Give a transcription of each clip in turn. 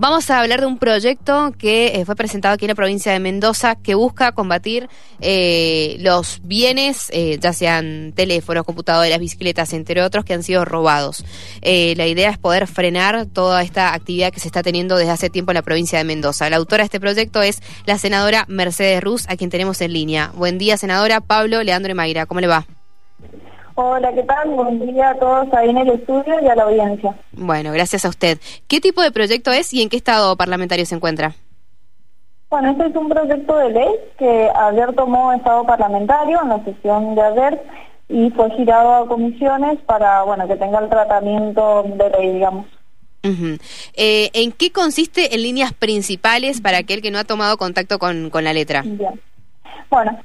vamos a hablar de un proyecto que eh, fue presentado aquí en la provincia de Mendoza que busca combatir eh, los bienes, eh, ya sean teléfonos, computadoras, bicicletas, entre otros, que han sido robados. la idea es poder frenar toda esta actividad que se está teniendo desde hace tiempo en la provincia de Mendoza. La autora de este proyecto es la senadora Mercedes Ruz, a quien tenemos en línea. Buen día, senadora Pablo Leandro y Mayra. ¿Cómo le va? Hola, ¿qué tal? Buen día a todos ahí en el estudio y a la audiencia. Bueno, gracias a usted. ¿Qué tipo de proyecto es y en qué estado parlamentario se encuentra? Bueno, este es un proyecto de ley que ayer tomó estado parlamentario en la sesión de ayer y fue girado a comisiones para, bueno, que tenga el tratamiento de ley, digamos. Eh, ¿En qué consiste en líneas principales para aquel que no ha tomado contacto con, con la letra? Bien. Bueno,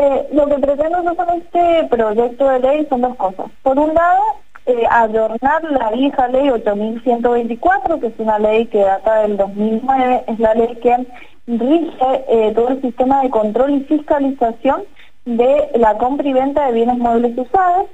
eh, lo que pretendo con este proyecto de ley son dos cosas. Por un lado, eh, adornar la vieja ley 8124, que es una ley que data del 2009, es la ley que rige eh, todo el sistema de control y fiscalización de la compra y venta de bienes muebles usados.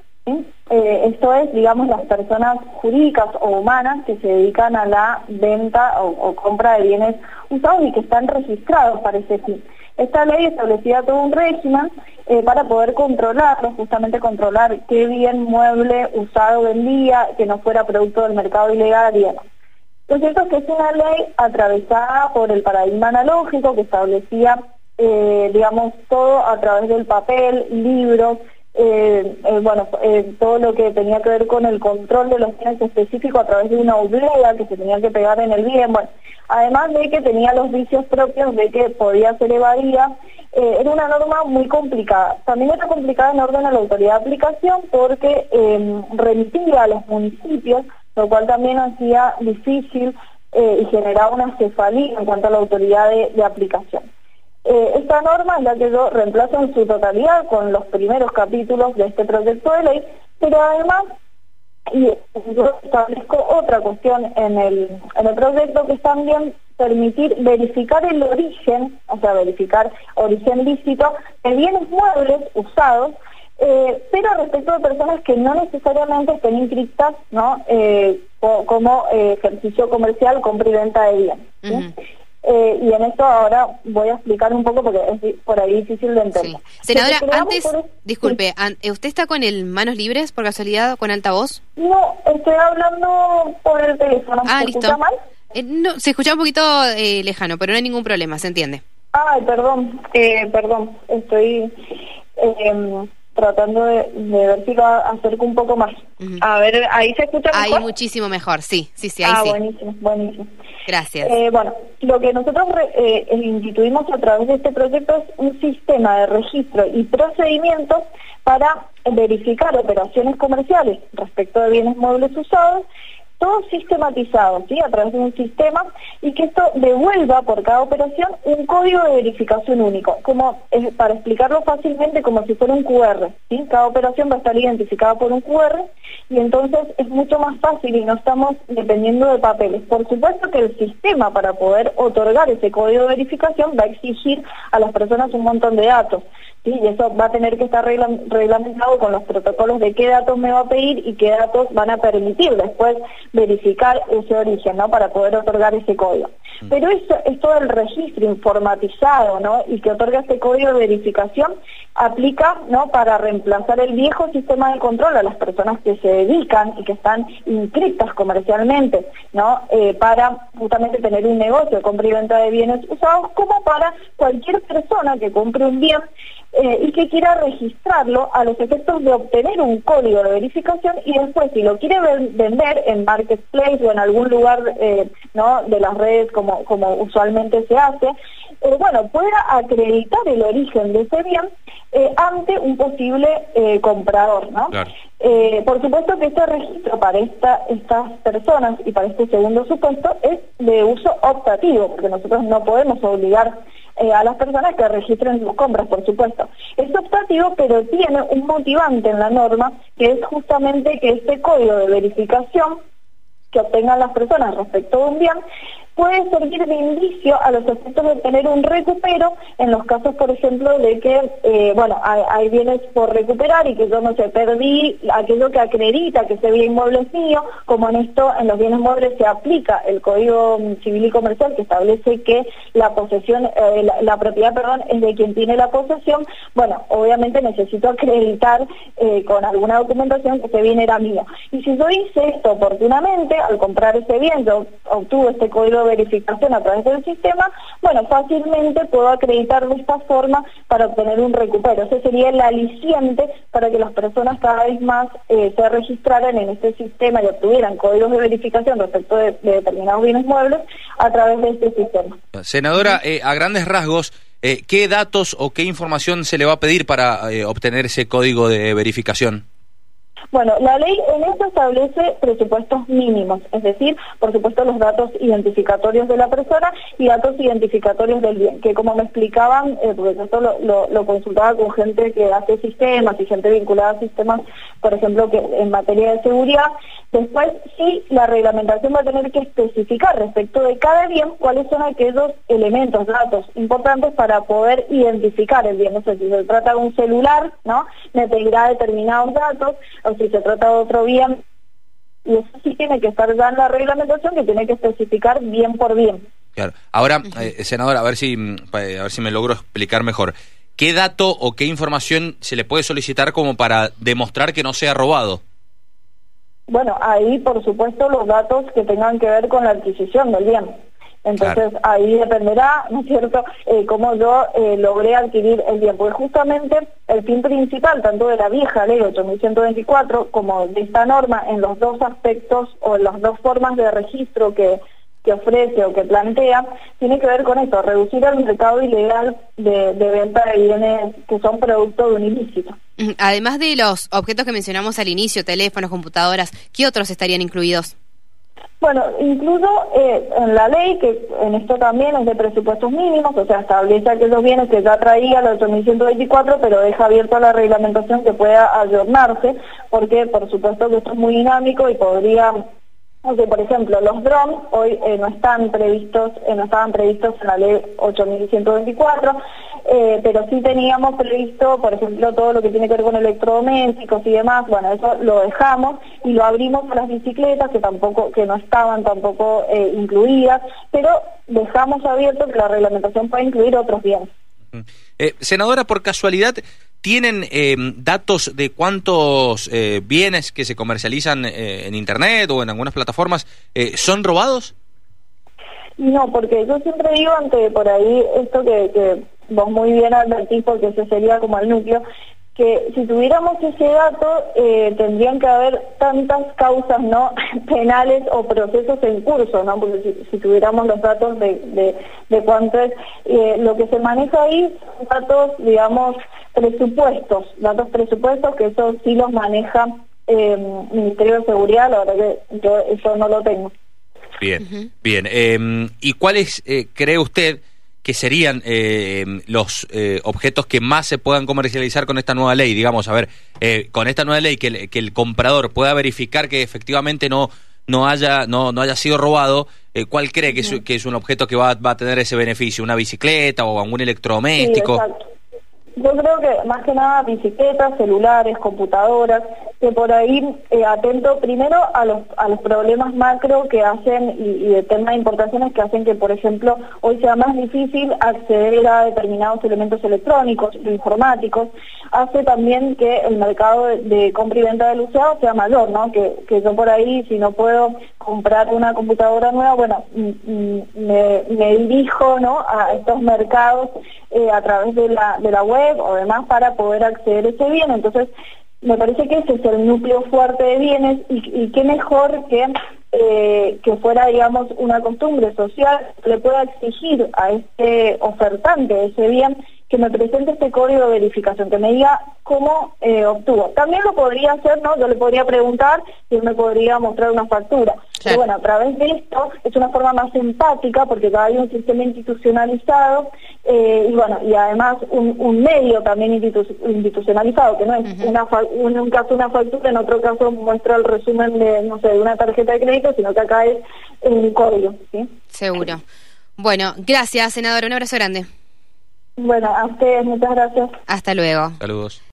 esto es, digamos, las personas jurídicas o humanas que se dedican a la venta o, o compra de bienes usados y que están registrados para ese fin. Esta ley establecía todo un régimen eh, para poder controlarlo, justamente controlar qué bien mueble usado vendía, que no fuera producto del mercado ilegal y demás. Lo cierto es que es una ley atravesada por el paradigma analógico que establecía, eh, digamos, todo a través del papel, libros, eh, eh, bueno, eh, todo lo que tenía que ver con el control de los bienes específicos a través de una oblea que se tenía que pegar en el bien, bueno, además de que tenía los vicios propios de que podía ser evadida, era una norma muy complicada. También era complicada en orden a la autoridad de aplicación porque remitía a los municipios, lo cual también hacía difícil y generaba una cefalía en cuanto a la autoridad de aplicación. Eh, esta norma es la que yo reemplazo en su totalidad con los primeros capítulos de este proyecto de ley, pero además y yo establezco otra cuestión en el, en el proyecto que es también permitir verificar el origen, o sea, verificar origen lícito de bienes muebles usados, eh, pero respecto de personas que no necesariamente estén inscritas ¿no? Eh, como ejercicio comercial, compra y venta de bienes. Eh, y en esto ahora voy a explicar un poco porque es por ahí difícil de entender. Senadora, antes, disculpe, eh, ¿usted está con el manos libres por casualidad o con altavoz? No, estoy hablando por el teléfono. Ah, ¿Se escucha mal? Eh, no, se escucha un poquito lejano, pero no hay ningún problema, se entiende. Ay, perdón, perdón, estoy tratando de, ver si lo acerco un poco más. A ver, ahí se escucha mejor. Ahí muchísimo mejor, sí, sí, sí, ahí ah, buenísimo, buenísimo. Gracias. Eh, bueno, lo que nosotros eh, instituimos a través de este proyecto es un sistema de registro y procedimientos para verificar operaciones comerciales respecto de bienes muebles usados todo sistematizado, ¿sí? A través de un sistema y que esto devuelva por cada operación un código de verificación único, como para explicarlo fácilmente como si fuera un QR, ¿sí? Cada operación va a estar identificada por un QR y entonces es mucho más fácil y no estamos dependiendo de papeles. Por supuesto que el sistema para poder otorgar ese código de verificación va a exigir a las personas un montón de datos. ¿Sí? Y eso va a tener que estar reglamentado con los protocolos de qué datos me va a pedir y qué datos van a permitir después verificar ese origen, ¿no? Para poder otorgar ese código. Mm. Pero eso es todo el registro informatizado, ¿no? Y que otorga este código de verificación aplica, ¿no? Para reemplazar el viejo sistema de control a las personas que se dedican y que están inscritas comercialmente, ¿no? Eh, para justamente tener un negocio de compra y venta de bienes usados, como para cualquier persona que compre un bien eh, y que quiera registrarlo a los efectos de obtener un código de verificación y después si lo quiere vender en marketplace o en algún lugar eh, ¿no? de las redes como, como usualmente se hace, eh, bueno, pueda acreditar el origen de ese bien ante un posible comprador. ¿no? por supuesto que este registro para esta, estas personas y para este segundo supuesto es de uso optativo, porque nosotros no podemos obligar eh, a las personas que registren sus compras, por supuesto. Es optativo, pero tiene un motivante en la norma, que es justamente que este código de verificación que obtengan las personas respecto de un bien puede servir de indicio a los efectos de tener un recupero en los casos, por ejemplo, de que, eh, bueno, hay, bienes por recuperar y que yo no sé, perdí aquello que acredita que ese bien inmueble es mío, como en esto, en los bienes muebles se aplica el Código Civil y Comercial que establece que la posesión, eh, la, propiedad, perdón, es de quien tiene la posesión, bueno, obviamente necesito acreditar eh, con alguna documentación que ese bien era mío. Y si yo hice esto oportunamente, al comprar ese bien, yo obtuve este código de verificación a través del sistema, bueno, fácilmente puedo acreditar de esta forma para obtener un recupero. Ese sería el aliciente para que las personas cada vez más eh, se registraran en este sistema y obtuvieran códigos de verificación respecto de, determinados bienes muebles a través de este sistema. Senadora, eh, a grandes rasgos, eh, ¿qué datos o qué información se le va a pedir para obtener ese código de verificación? Bueno, la ley en esto establece presupuestos mínimos, es decir, por supuesto los datos identificatorios de la persona y datos identificatorios del bien, que como me explicaban, eh, porque esto lo, lo, consultaba con gente que hace sistemas y gente vinculada a sistemas, por ejemplo, que en materia de seguridad, después sí la reglamentación va a tener que especificar respecto de cada bien cuáles son aquellos elementos, datos importantes para poder identificar el bien. No sé, si se trata de un celular, ¿no? Me pedirá determinados datos, si se trata de otro bien, y eso sí tiene que estar ya en la reglamentación que tiene que especificar bien por bien. Claro. Ahora, eh, senador, a ver si mm, a ver si me logro explicar mejor. ¿Qué dato o qué información se le puede solicitar como para demostrar que no sea robado? Bueno, ahí por supuesto los datos que tengan que ver con la adquisición del bien. Entonces ahí dependerá, ¿no es cierto?, eh, cómo yo eh, logré adquirir el bien. Porque justamente el fin principal, tanto de la vieja ley 8124 como de esta norma, en los dos aspectos o en las dos formas de registro que, que ofrece o que plantea, tiene que ver con esto, reducir el mercado ilegal de, de venta de bienes que son producto de un ilícito. Además de los objetos que mencionamos al inicio, teléfonos, computadoras, ¿qué otros estarían incluidos? Bueno, incluso eh, en la ley, que en esto también es de presupuestos mínimos, o sea, establece aquellos bienes que ya traía la 8124, pero deja abierto a la reglamentación que pueda ayornarse, porque por supuesto que esto es muy dinámico y podría por ejemplo, los drones hoy eh, no están previstos, eh, no estaban previstos en la ley 8124, eh, pero sí teníamos previsto, por ejemplo, todo lo que tiene que ver con electrodomésticos y demás, bueno, eso lo dejamos y lo abrimos a las bicicletas que tampoco, que no estaban tampoco incluidas, pero dejamos abierto que la reglamentación pueda incluir otros bienes. senadora, por casualidad, ¿Tienen eh, datos de cuántos eh, bienes que se comercializan eh, en Internet o en algunas plataformas son robados? No, porque yo siempre digo ante por ahí esto que, que vos muy bien advertís porque ese sería como el núcleo, que si tuviéramos ese dato eh, tendrían que haber tantas causas no penales o procesos en curso, ¿no? Porque si, tuviéramos los datos de, de, cuánto es, eh, lo que se maneja ahí son datos, digamos, presupuestos, datos presupuestos que eso sí los maneja eh, Ministerio de Seguridad, la verdad que yo eso no lo tengo. Bien, bien. Em, ¿Y cuáles cree usted? que serían eh, los eh, objetos que más se puedan comercializar con esta nueva ley? Digamos, a ver, eh, con esta nueva ley que el, que el comprador pueda verificar que efectivamente no no haya no, no haya sido robado, ¿cuál cree que es, que es un objeto que va, va a tener ese beneficio? ¿Una bicicleta o algún electrodoméstico? Yo creo que más que nada bicicletas, celulares, computadoras, que por ahí eh, atento primero a los, a los problemas macro que hacen y, de tema de importaciones que hacen que, por ejemplo, hoy sea más difícil acceder a determinados elementos electrónicos, informáticos. Hace también que el mercado de, compra y venta del usado sea mayor, ¿no? Que, que yo por ahí, si no puedo comprar una computadora nueva, bueno, me, me dirijo, ¿no? A estos mercados eh, a través de la, de la web o demás para poder acceder a ese bien. Entonces, me parece que ese es el núcleo fuerte de bienes y, qué mejor que, eh, que fuera, digamos, una costumbre social, le pueda exigir a este ofertante de ese bien que me presente este código de verificación, que me diga cómo eh, obtuvo. También lo podría hacer, ¿no? Yo le podría preguntar si él me podría mostrar una factura. Bueno, a través de esto es una forma más empática porque hay un sistema institucionalizado eh, y bueno, y además un, medio también institucionalizado, que no es una en un caso una factura, en otro caso muestra el resumen de, no sé, de una tarjeta de crédito, sino que acá es un código, ¿sí? Seguro. Bueno, gracias, senadora. Un abrazo grande. Bueno, a ustedes, muchas gracias. Hasta luego. Saludos.